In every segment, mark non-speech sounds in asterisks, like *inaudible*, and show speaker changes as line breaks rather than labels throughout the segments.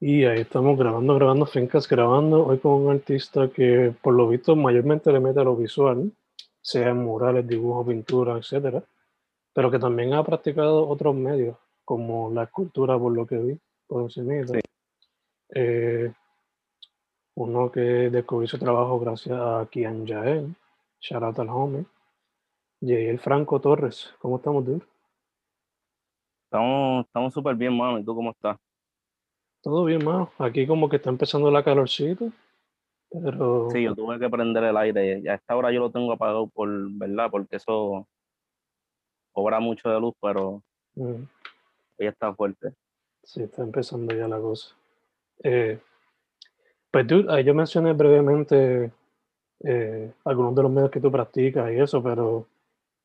Y ahí estamos grabando, grabando, Fincas grabando, hoy con un artista que por lo visto mayormente le mete a lo visual, sea en murales, dibujos, pintura, etcétera, pero que también ha practicado otros medios, como la escultura, por lo que vi, por encima. Sí. Eh, uno que descubrió su trabajo gracias a Kian Jael, shout out al homie, el Franco Torres, ¿cómo estamos, dude?
Estamos estamos súper bien, mano, ¿y tú cómo estás?
Todo bien, mano. Aquí como que está empezando la calorcita, pero...
Sí, yo tuve que prender el aire. A esta hora yo lo tengo apagado por, ¿verdad? Porque eso cobra mucho de luz, pero mm. ya está fuerte.
Sí, está empezando ya la cosa. Eh, pues dude, yo mencioné brevemente eh, algunos de los medios que tú practicas y eso, pero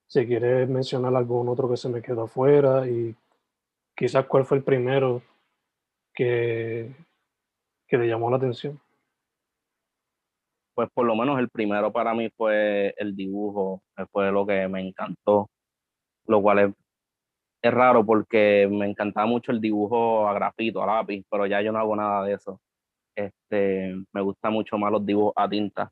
si quieres mencionar algún otro que se me quedó afuera y quizás cuál fue el primero que, que le llamó la atención?
Pues por lo menos el primero para mí fue el dibujo, fue lo que me encantó, lo cual es, es raro porque me encantaba mucho el dibujo a grafito, a lápiz, pero ya yo no hago nada de eso. Este, me gusta mucho más los dibujos a tinta.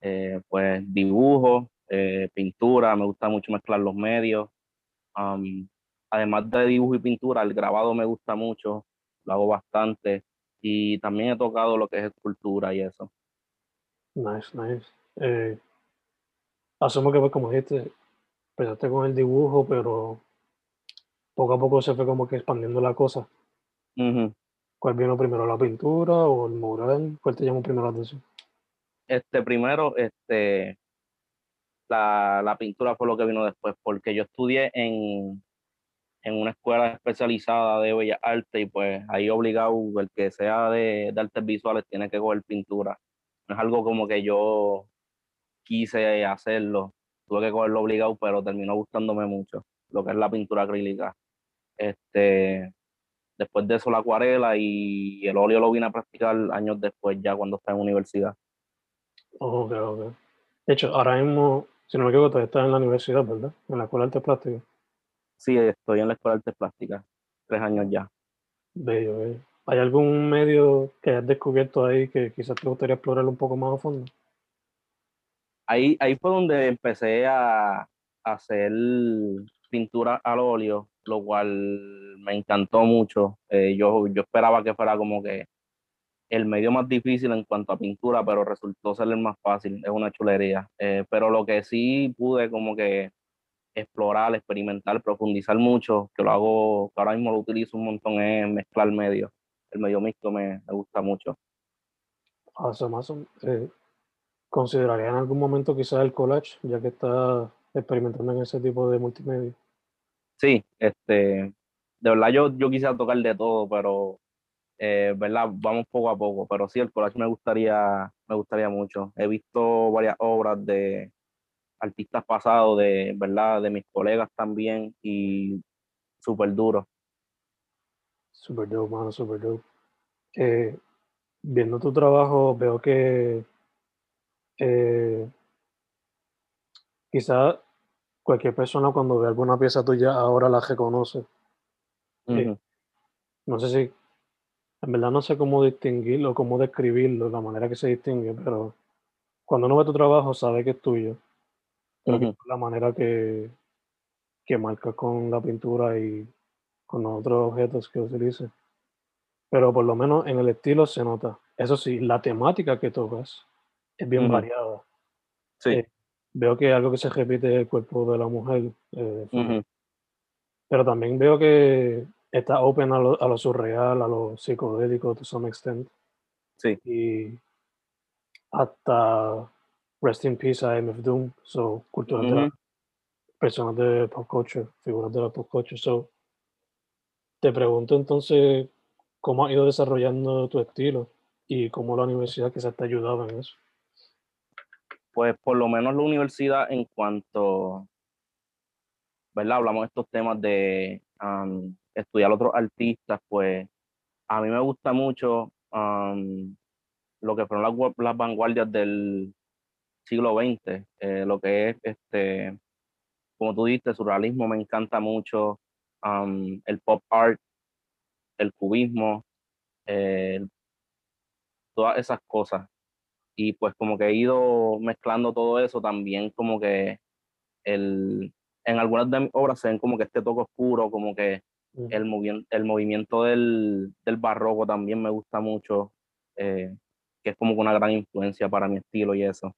Eh, pues dibujo, eh, pintura, me gusta mucho mezclar los medios. además de dibujo y pintura, el grabado me gusta mucho lo hago bastante y también he tocado lo que es escultura y eso.
Nice, nice. Eh, asumo que, pues, como dijiste, empezaste con el dibujo, pero poco a poco se fue como que expandiendo la cosa. ¿Cuál vino primero, la pintura o el mural? ¿Cuál te llamó primero la atención?
Este, primero, este, la, la pintura fue lo que vino después, porque yo estudié en, en una escuela especializada de bellas artes y pues ahí obligado el que sea de, de, artes visuales tiene que coger pintura. No es algo como que yo quise hacerlo, tuve que cogerlo obligado, pero terminó gustándome mucho lo que es la pintura acrílica. Este, después de eso la acuarela y el óleo lo vine a practicar años después ya cuando estaba en universidad.
Ok, ok. De hecho, ahora mismo, si no me equivoco, todavía estás en la universidad, ¿verdad? En la Escuela de Artes Plásticas.
Sí, estoy en la Escuela de Artes Plásticas, tres años ya.
Bello, bello. ¿Hay algún medio que hayas descubierto ahí que quizás te gustaría explorar un poco más a fondo?
Ahí, ahí fue donde empecé a, hacer pintura al óleo, lo cual me encantó mucho. Eh, yo, yo esperaba que fuera como que el medio más difícil en cuanto a pintura, pero resultó ser el más fácil, es una chulería. Eh, pero lo que sí pude como que explorar, experimentar, profundizar mucho, que lo hago, que ahora mismo lo utilizo un montón, es mezclar medios. El medio mixto me, me gusta mucho.
Awesome, awesome. Eh, ¿Consideraría en algún momento quizás el collage, ya que está experimentando en ese tipo de multimedia?
Sí, este, de verdad yo, yo quisiera tocar de todo, pero eh, verdad, vamos poco a poco, pero sí, el collage me gustaría, me gustaría mucho. He visto varias obras de, artistas pasados, de verdad, de mis colegas también, y súper duro.
Súper dope, mano, súper dope. Eh, viendo tu trabajo, veo que eh, quizá cualquier persona cuando ve alguna pieza tuya ahora la reconoce. Eh, no sé si, en verdad no sé cómo distinguirlo, cómo describirlo, la manera que se distingue, pero cuando uno ve tu trabajo sabe que es tuyo,
ujú,
quizá la manera que, que marcas con la pintura y con los otros objetos que utilices. Pero por lo menos en el estilo se nota. Eso sí, la temática que tocas es bien
ujú,
variada.
Sí.
Eh, veo que algo que se repite es el cuerpo de la mujer, eh,
ujú,
pero también veo que está open a lo, a lo surreal, a lo psicodélico to some extent.
Sí.
Y hasta Rest in Peace a MF Doom, so culturas de
ujú.
personas de pop culture, figuras de la pop culture. So, te pregunto entonces, ¿cómo has ido desarrollando tu estilo y cómo la universidad quizás te ayudaba en eso?
Pues por lo menos la universidad en cuanto, ¿verdad? Hablamos de estos temas de am, estudiar otros artistas, pues a mí me gusta mucho lo que fueron las, las vanguardias del siglo XX, eh, lo que es, este, como tú dijiste, surrealismo me encanta mucho, el pop art, el cubismo, eh, todas esas cosas. Y pues como que he ido mezclando todo eso también como que el, en algunas de mis obras se ven como que este toque oscuro, como que
Ujú.
el, movi- el movimiento del, del barroco también me gusta mucho, eh, que es como que una gran influencia para mi estilo y eso.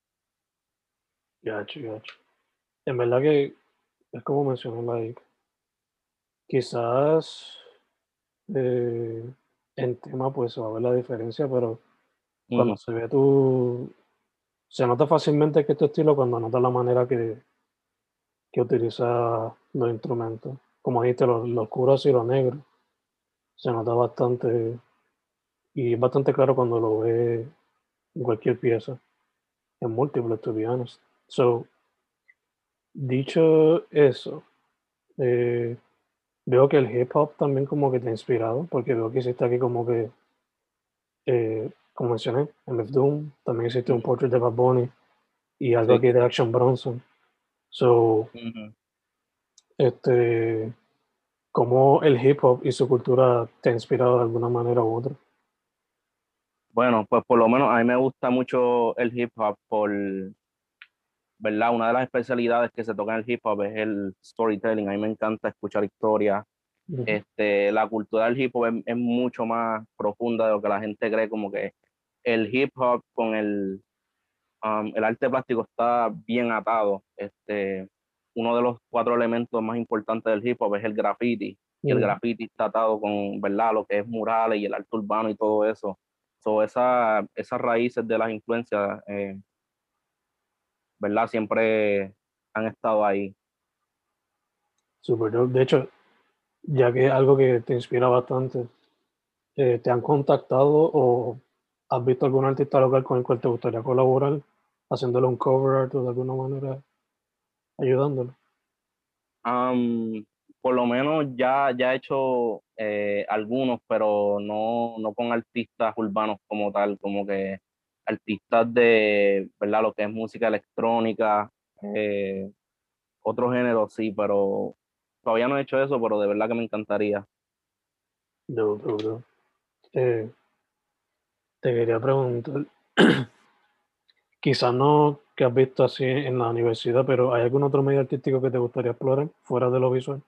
Gacho, gacho. En verdad que es como mencionó like, quizás eh, en tema pues se va a ver la diferencia, pero cuando se ve tu, se nota fácilmente que es tu estilo cuando notas la manera que, que utiliza los instrumentos. Como dijiste, lo, lo oscuro y lo negro, se nota bastante y es bastante claro cuando lo ve en cualquier pieza, en múltiples, to be honest. So, dicho eso, eh, veo que el hip hop también como que te ha inspirado, porque veo que hiciste aquí como que, eh, como mencioné, MF Doom, también hiciste un portrait de Bad Bunny y algo
Sí.
aquí de Action Bronson. So, este, cómo el hip hop y su cultura te ha inspirado de alguna manera u otra.
Bueno, pues por lo menos a mí me gusta mucho el hip hop por, ¿verdad? Una de las especialidades que se toca en el hip hop es el storytelling. A mí me encanta escuchar historias.
Ujú,
Este, la cultura del hip hop es, es mucho más profunda de lo que la gente cree, como que el hip hop con el, um, el arte plástico está bien atado. Este, uno de los cuatro elementos más importantes del hip hop es el graffiti. Y el
ujú,
graffiti está atado con, ¿verdad? Lo que es murales y el arte urbano y todo eso. So, esa, esas raíces de las influencias, eh, ¿verdad? Siempre han estado ahí.
Super. De hecho, ya que es algo que te inspira bastante, eh, ¿te han contactado o has visto algún artista local con el cual te gustaría colaborar, haciéndole un cover art o de alguna manera ayudándolo?
Um, por lo menos ya, ya he hecho eh, algunos, pero no, no con artistas urbanos como tal, como que artistas de, ¿verdad? Lo que es música electrónica, eh, otro género, sí, pero todavía no he hecho eso, pero de verdad que me encantaría.
Dope, dope, dope. Eh, te quería preguntar, *clears throat* quizás no que has visto así en la universidad, pero ¿hay algún otro medio artístico que te gustaría explorar fuera de lo visual?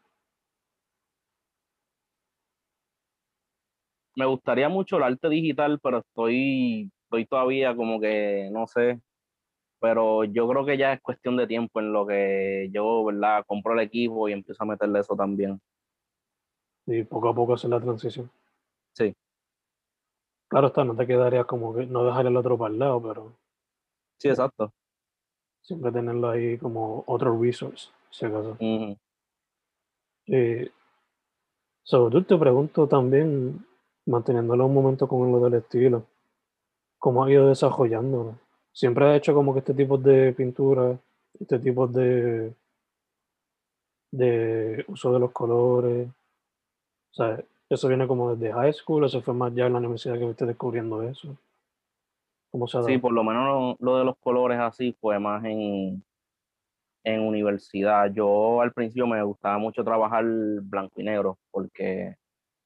Me gustaría mucho el arte digital, pero estoy, estoy todavía como que, no sé, pero yo creo que ya es cuestión de tiempo en lo que yo, ¿verdad? Compro el equipo y empiezo a meterle eso también.
Y poco a poco hacer la transición.
Sí,
Claro está, no te quedarías como que no dejar el otro para el lado, pero
sí, exacto.
siempre tenerlo ahí como otro resource, si acaso.
Ujú.
Eh, sobre todo te pregunto también, manteniéndolo un momento con lo del estilo, ¿cómo has ido desarrollándolo? ¿Siempre has hecho como que este tipo de pintura, este tipo de, de uso de los colores? O sea, ¿eso viene como desde high school? ¿Eso fue más ya en la universidad que fuiste descubriendo eso? ¿Cómo se ha
Sí,
dado?
por lo menos lo, lo de los colores así fue más en, en universidad. Yo al principio me gustaba mucho trabajar blanco y negro porque,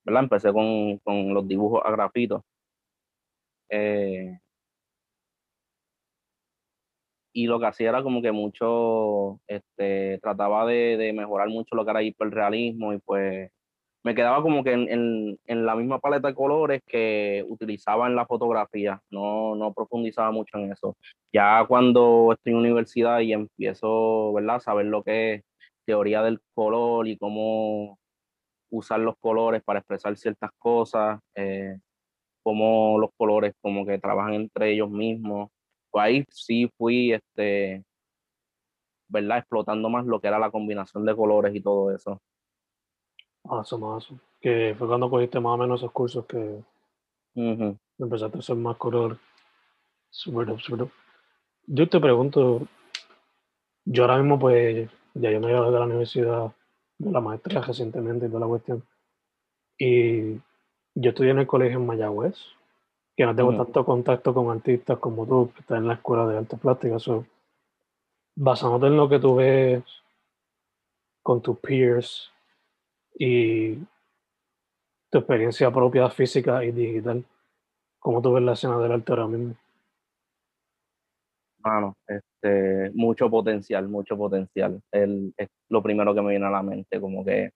¿verdad? Empecé con, con los dibujos a grafito. Eh, y lo que hacía era como que mucho, este, trataba de, de mejorar mucho lo que era hiperrealismo y pues me quedaba como que en, en, la misma paleta de colores que utilizaba en la fotografía, no, no profundizaba mucho en eso. Ya cuando estoy en universidad y empiezo, ¿verdad?, a saber lo que es teoría del color y cómo usar los colores para expresar ciertas cosas, eh, cómo los colores como que trabajan entre ellos mismos, pues ahí sí fui, este, ¿verdad?, explotando más lo que era la combinación de colores y todo eso.
Awesome, awesome. Que fue cuando cogiste más o menos esos cursos que empezaste a hacer más color. Super dope. Yo te pregunto, yo ahora mismo pues ya yo me ido de la universidad de la maestría recientemente y toda la cuestión. Y yo estudié en el colegio en Mayagüez, que no tengo tanto contacto con artistas como tú, que estás en la escuela de arte plástica. So, basándote en lo que tú ves con tus peers y tu experiencia propia física y digital. ¿Cómo tú ves la escena del arte ahora mismo?
Bueno, este, mucho potencial, mucho potencial. El, es lo primero que me viene a la mente, como que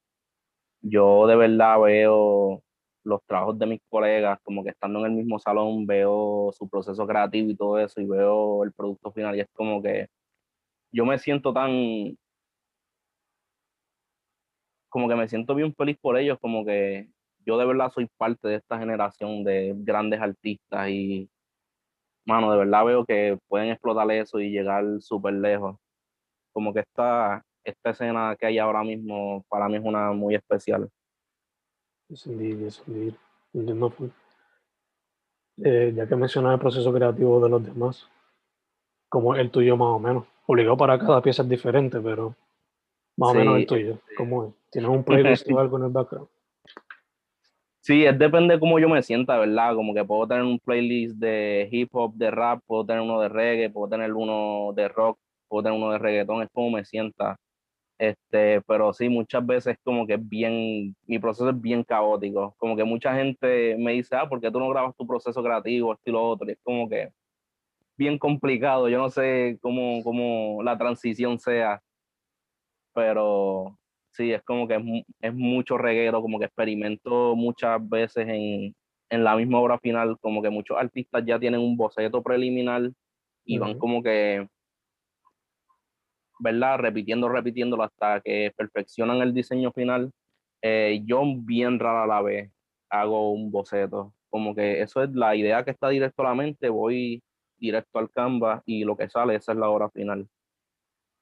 yo de verdad veo los trabajos de mis colegas, como que estando en el mismo salón, veo su proceso creativo y todo eso, y veo el producto final, y es como que yo me siento tan, como que me siento bien feliz por ellos, como que yo de verdad soy parte de esta generación de grandes artistas y, mano, de verdad veo que pueden explotar eso y llegar súper lejos. Como que esta, esta escena que hay ahora mismo para mí es una muy especial.
Es es Entiendo. Eh, ya que mencionas el proceso creativo de los demás, como el tuyo más o menos. Obligado para cada pieza es diferente, pero más o menos el tuyo. Este ¿Cómo es? ¿Tienes un playlist o *laughs* algo en el background?
Sí, es depende de cómo yo me sienta, ¿verdad? Como que puedo tener un playlist de hip hop, de rap, puedo tener uno de reggae, puedo tener uno de rock, puedo tener uno de reggaetón, es como me sienta. Este, pero sí, muchas veces como que es bien, mi proceso es bien caótico. Como que mucha gente me dice, ah, ¿por qué tú no grabas tu proceso creativo, esto y lo otro? Y es como que bien complicado. Yo no sé cómo, cómo la transición sea, pero sí, es como que es, es, mucho reguero, como que experimento muchas veces en, en, la misma obra final, como que muchos artistas ya tienen un boceto preliminar y van como que, ¿verdad? Repitiendo, repitiéndolo hasta que perfeccionan el diseño final. Eh, yo bien rara la vez hago un boceto, como que eso es la idea que está directo a la mente, voy directo al canvas y lo que sale, esa es la obra final.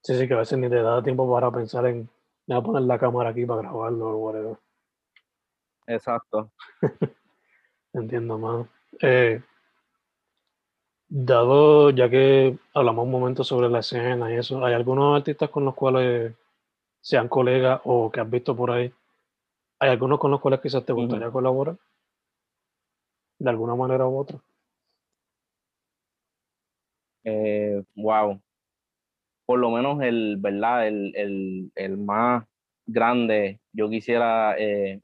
Sí, sí, que a veces ni te da tiempo para pensar en, voy a poner la cámara aquí para grabarlo o whatever.
Exacto. *laughs*
Entiendo más. Eh, dado, ya que hablamos un momento sobre la escena y eso, ¿hay algunos artistas con los cuales sean colegas o que has visto por ahí? ¿Hay algunos con los cuales quizás te gustaría colaborar? De alguna manera u otra.
Eh, wow por lo menos el, ¿verdad? El, el, más grande, yo quisiera, eh,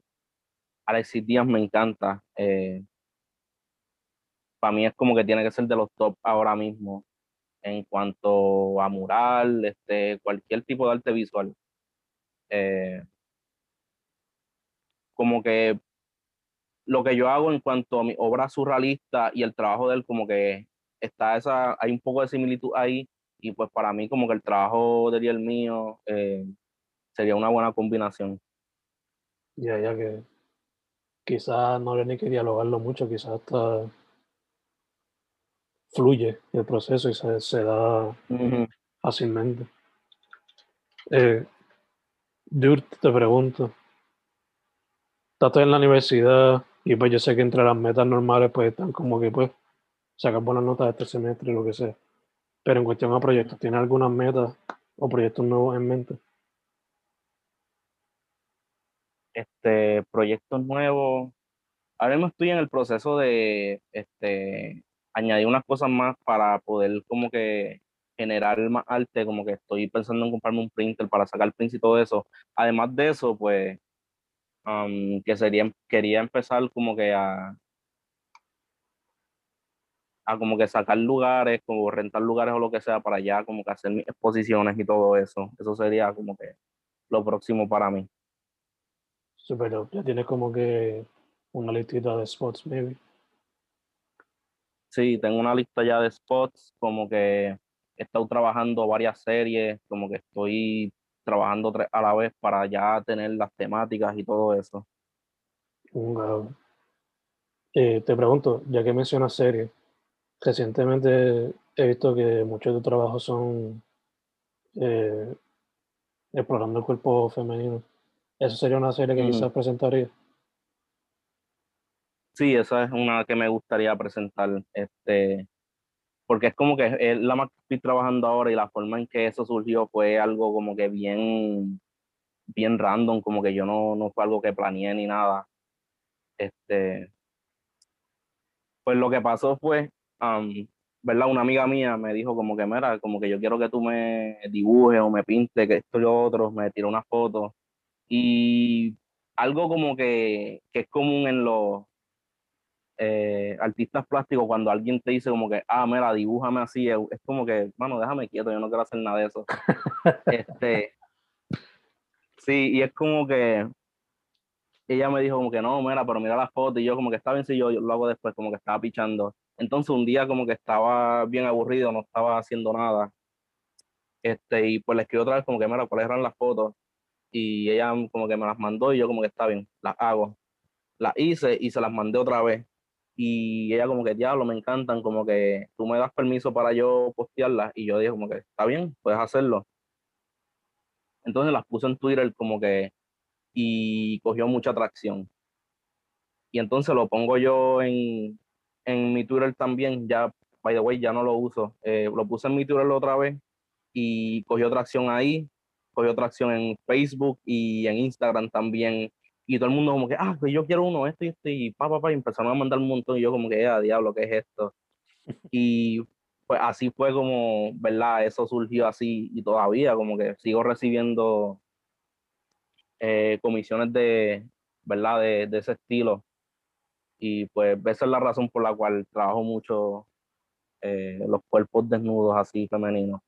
Alexis Díaz me encanta. Eh, para mí es como que tiene que ser de los top ahora mismo en cuanto a mural, este, cualquier tipo de arte visual. Eh, como que lo que yo hago en cuanto a mi obra surrealista y el trabajo de él, como que está esa, hay un poco de similitud ahí, y pues para mí como que el trabajo de el mío eh, sería una buena combinación.
Ya, ya que quizás no le ni que dialogarlo mucho, quizás hasta fluye el proceso y se, se da fácilmente. Eh, te pregunto, estás en la universidad y pues yo sé que entre las metas normales pues están como que pues sacar buenas notas este semestre y lo que sea. Pero en cuestión a proyectos, ¿tiene algunas metas o proyectos nuevos en mente?
Este, proyectos nuevos. Ahora mismo estoy en el proceso de este, añadir unas cosas más para poder como que generar más arte, como que estoy pensando en comprarme un printer para sacar prints y todo eso. Además de eso, pues, que sería, quería empezar como que a, a como que sacar lugares, como rentar lugares o lo que sea para allá, como que hacer exposiciones y todo eso. Eso sería como que lo próximo para mí.
Super Ya tienes como que una listita de spots, maybe.
Sí, tengo una lista ya de spots, como que he estado trabajando varias series, como que estoy trabajando tres a la vez para ya tener las temáticas y todo eso.
Eh, te pregunto, ya que mencionas series, Recientemente he visto que muchos de tus trabajos son eh, explorando el cuerpo femenino. ¿Eso sería una serie que quizás presentaría?
Sí, esa es una que me gustaría presentar, este, porque es como que es la más que estoy trabajando ahora y la forma en que eso surgió fue algo como que bien, bien random, como que yo no, no fue algo que planeé ni nada. Este, pues lo que pasó fue ¿verdad? Una amiga mía me dijo como que, mira, como que yo quiero que tú me dibujes o me pintes, que esto y lo otro, me tiró una foto. Y algo como que, que es común en los eh, artistas plásticos, cuando alguien te dice como que, ah, mira, dibújame así, es, como que, mano, déjame quieto, yo no quiero hacer nada de eso. este, sí, y es como que ella me dijo como que no, mira, pero mira la foto, y yo como que está bien si yo, yo lo hago después, como que estaba pichando. Entonces un día como que estaba bien aburrido, no estaba haciendo nada. Este, y pues le escribí otra vez como que, mira, cuáles eran las fotos. Y ella como que me las mandó y yo como que está bien, las hago. Las hice y se las mandé otra vez. Y ella como que, diablo, me encantan, como que tú me das permiso para yo postearlas. Y yo dije como que, está bien, puedes hacerlo. Entonces las puse en Twitter como que, y cogió mucha atracción. Y entonces lo pongo yo en, en mi Twitter también, ya, by the way, ya no lo uso. Eh, lo puse en mi Twitter otra vez y cogió tracción ahí, cogió tracción en Facebook y en Instagram también. Y todo el mundo como que, ah, pues yo quiero uno, este y este, y pa, pa, pa, y empezaron a mandar un montón. Y yo como que, ah, diablo, ¿qué es esto? *laughs* y pues así fue como, ¿verdad? Eso surgió así y todavía como que sigo recibiendo eh, comisiones de, ¿verdad? De, de ese estilo y pues esa es la razón por la cual trabajo mucho eh, los cuerpos desnudos así femeninos.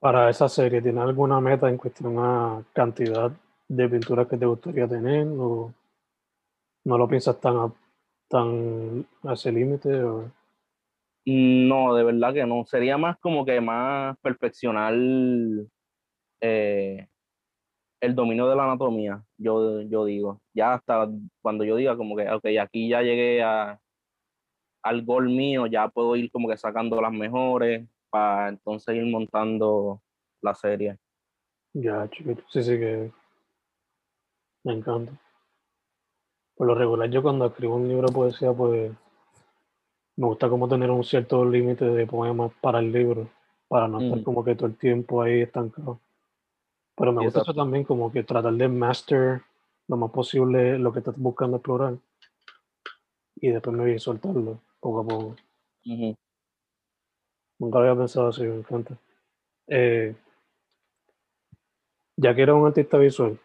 Para esa serie, ¿tienes alguna meta en cuestión a cantidad de pinturas que te gustaría tener o no lo piensas tan a, tan a ese límite?
No, de verdad que no. Sería más como que más perfeccionar eh, el dominio de la anatomía, yo, yo digo. Ya hasta cuando yo diga como que, ok, aquí ya llegué a, al gol mío, ya puedo ir como que sacando las mejores para entonces ir montando la serie.
Ya, chiquito, sí, sí que me encanta. Por lo regular, yo cuando escribo un libro de poesía, pues me gusta como tener un cierto límite de poemas para el libro, para no estar como que todo el tiempo ahí estancado. Pero me gusta eso también, como que tratar de master lo más posible lo que estás buscando explorar. Y después me voy a soltarlo poco a poco. Nunca lo había pensado así, me encanta. Eh, ya que eres un artista visual,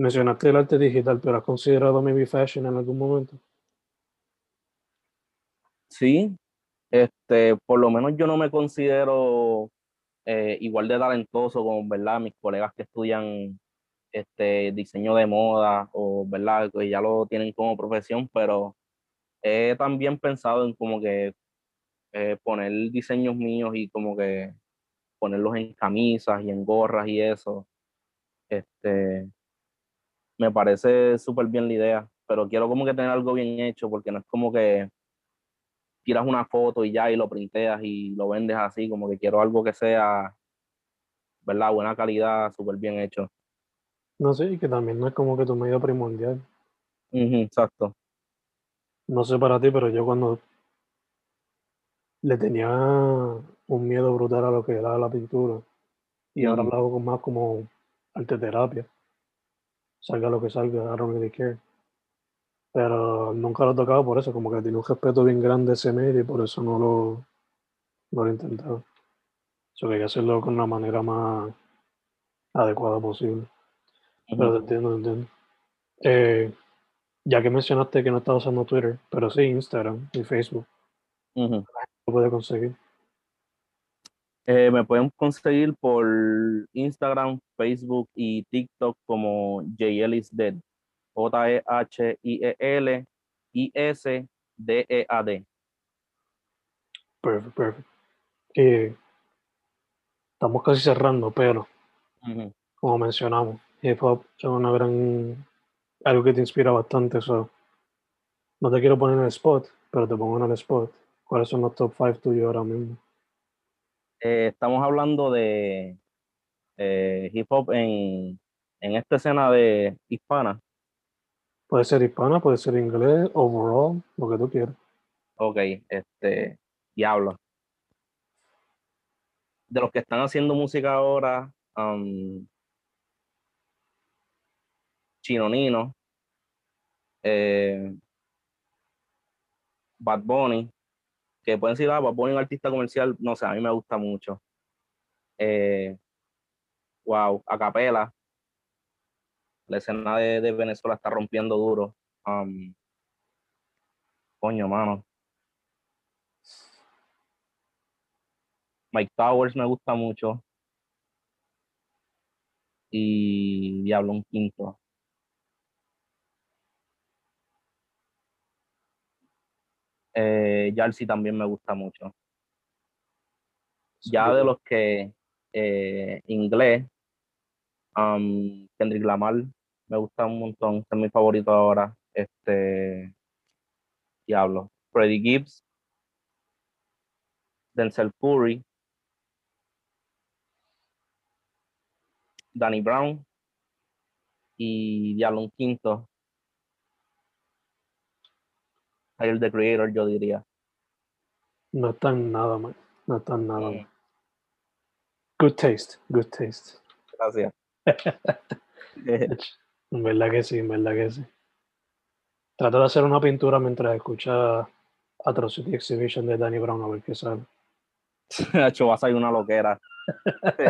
mencionaste el arte digital, pero ¿has considerado maybe fashion en algún momento?
Sí, este, por lo menos yo no me considero eh, igual de talentoso como, ¿verdad? Mis colegas que estudian este diseño de moda o, ¿verdad? Que ya lo tienen como profesión, pero he también pensado en como que eh, poner diseños míos y como que ponerlos en camisas y en gorras y eso. Este, me parece súper bien la idea, pero quiero como que tener algo bien hecho porque no es como que tiras una foto y ya y lo printeas y lo vendes así, como que quiero algo que sea, ¿verdad? Buena calidad, súper bien hecho.
No sé, y que también no es como que tu medio primordial.
exacto.
No sé para ti, pero yo cuando le tenía un miedo brutal a lo que era la pintura y ahora lo hago más como arte terapia. Salga lo que salga, I don't really care. Pero nunca lo he tocado por eso, como que tiene un respeto bien grande ese medio y por eso no lo, no lo he intentado. Eso que hay que hacerlo con la manera más adecuada posible. Pero te entiendo, te entiendo. Eh, ya que mencionaste que no estás usando Twitter, pero sí Instagram y Facebook,
Ujú.
lo puedes conseguir.
Eh, me pueden conseguir por Instagram, Facebook y TikTok como JL is Dead. E J-E-H-I-E-L-I-S-D-E-A-D.
Perfecto, perfecto. Eh, estamos casi cerrando, pero como mencionamos, hip hop es una gran algo que te inspira bastante. So. No te quiero poner en el spot, pero te pongo en el spot. ¿Cuáles son los top 5 tuyos ahora mismo?
Eh, estamos hablando de eh, hip hop en, en esta escena de hispana.
Puede ser hispana, puede ser inglés, overall, lo que tú quieras.
Ok, este, diablo. De los que están haciendo música ahora, um, Chino Nino, eh, Bad Bunny, que pueden decir, ah, Bad Bunny un artista comercial, no sé, a mí me gusta mucho. Eh, wow, Acapela, la escena de, de Venezuela está rompiendo duro. Um, coño, mano. Mike Towers me gusta mucho. Y Diablo un quinto. Eh, Yalsi también me gusta mucho. Ya de los que eh, inglés, um, Kendrick Lamar me gusta un montón, este es mi favorito ahora. Este Diablo. Freddie Gibbs, Denzel Curry, Danny Brown y Diablo un quinto. Tyler the Creator, yo diría.
No están nada mal. No están nada mal. Good taste, good taste.
Gracias. *laughs*
En verdad que sí, en verdad que sí. Trata de hacer una pintura mientras escucha Atrocity Exhibition de Danny Brown a ver qué sale. *laughs*
Hacho, vas a ir una loquera. *laughs*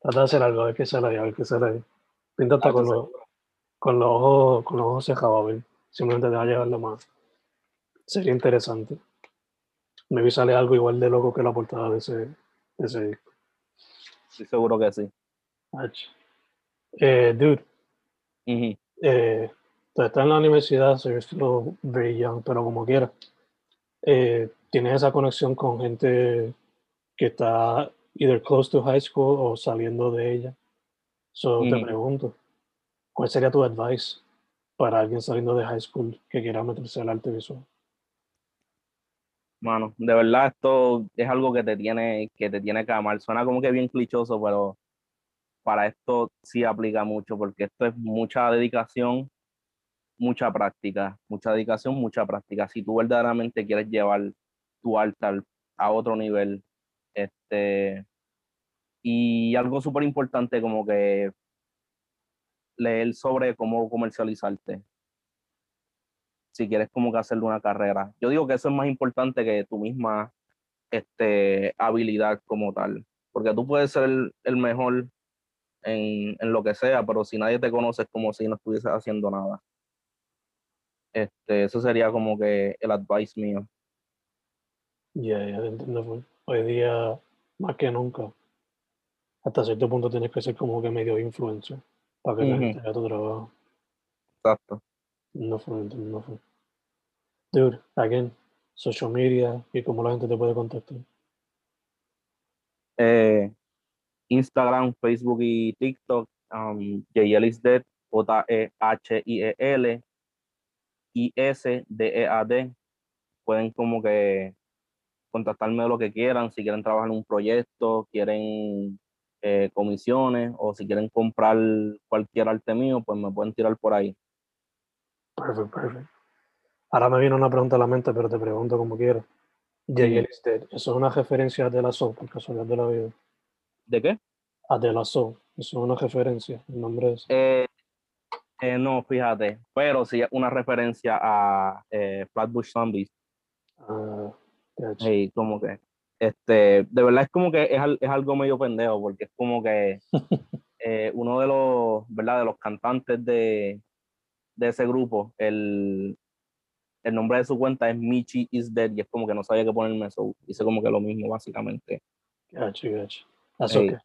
Trata de hacer algo, a ver qué sale ahí, a ver qué sale ahí. Píntate con los, con los ojos, con los ojos cejados, a ver. Simplemente te va a llevar la más. Sería interesante. Me vi sale algo igual de loco que la portada de ese, de ese disco.
Estoy seguro que sí.
Eh, dude,
Ujú.
eh, tú estás en la universidad, so you're still very young, pero como quiera, eh, tienes esa conexión con gente que está either close to high school o saliendo de ella. So te pregunto, ¿cuál sería tu advice para alguien saliendo de high school que quiera meterse al arte visual?
Mano, de verdad esto es algo que te tiene, que te tiene que amar. Suena como que bien clichoso, pero para esto sí aplica mucho, porque esto es mucha dedicación, mucha práctica, mucha dedicación, mucha práctica. Si tú verdaderamente quieres llevar tu arte a otro nivel, este, y algo súper importante como que leer sobre cómo comercializarte. Si quieres como que hacerle una carrera. Yo digo que eso es más importante que tu misma este, habilidad como tal. Porque tú puedes ser el, el mejor en, en lo que sea, pero si nadie te conoce es como si no estuvieses haciendo nada. Este, eso sería como que el advice mío.
Ya, te entiendo. full. Hoy día, más que nunca, hasta cierto punto tienes que ser como que medio influencer para que la gente vea tu trabajo.
Exacto.
No fue, no fue. Dude, again, social media y cómo la gente te puede contactar.
Eh, Instagram, Facebook y TikTok, um, JL is Dead, J-E-H-I-E-L, I-S-D-E-A-D. Pueden como que contactarme de lo que quieran, si quieren trabajar en un proyecto, quieren eh, comisiones o si quieren comprar cualquier arte mío, pues me pueden tirar por ahí.
Perfect, perfect. Ahora me viene una pregunta a la mente, pero te pregunto como quieras. Is Dead. Eso es una referencia a De La Soul, por casualidad de la vida.
¿De qué?
A De La Soul. Eso es una referencia. El nombre es.
Eh, eh, no, fíjate, pero sí es una referencia a Flatbush Zombies.
Ah.
Hey, como que Este, de verdad es como que es, es algo medio pendejo, porque es como que *laughs* eh, uno de los, ¿verdad? De los cantantes de, de ese grupo, el, el nombre de su cuenta es Michi is Dead y es como que no sabía qué ponerme eso. Hice como que lo mismo, básicamente.
Gacho, gacho. That's okay.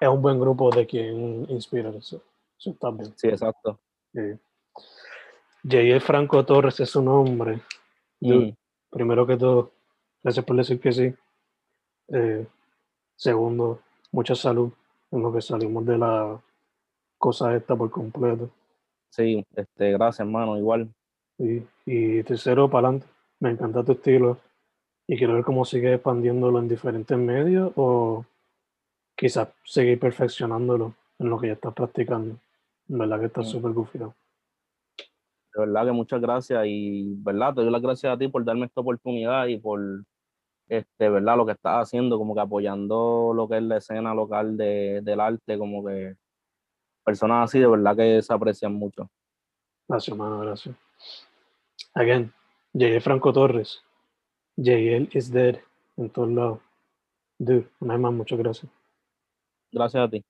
Es un buen grupo de quien inspira eso. Eso está bien.
Sí, exacto.
Sí. J.E. Franco Torres es su nombre.
Mm.
Primero que todo, gracias por decir que sí. Eh, segundo, mucha salud en lo que salimos de la cosa esta por completo.
Sí, este, gracias, hermano, igual.
Y, y tercero, para adelante. Me encanta tu estilo. Y quiero ver cómo sigue expandiéndolo en diferentes medios o quizás seguir perfeccionándolo en lo que ya estás practicando. En verdad que está
Mm.
súper gufiado.
De verdad que muchas gracias y, ¿verdad? Te doy las gracias a ti por darme esta oportunidad y por, este, ¿verdad? Lo que estás haciendo, como que apoyando lo que es la escena local de, del arte, como que personas así de verdad que se aprecian mucho.
Gracias, hermano, gracias. Again, J.L. Franco Torres. J.L. is dead en todos lados. Dude, una vez más, muchas gracias.
Gracias a ti.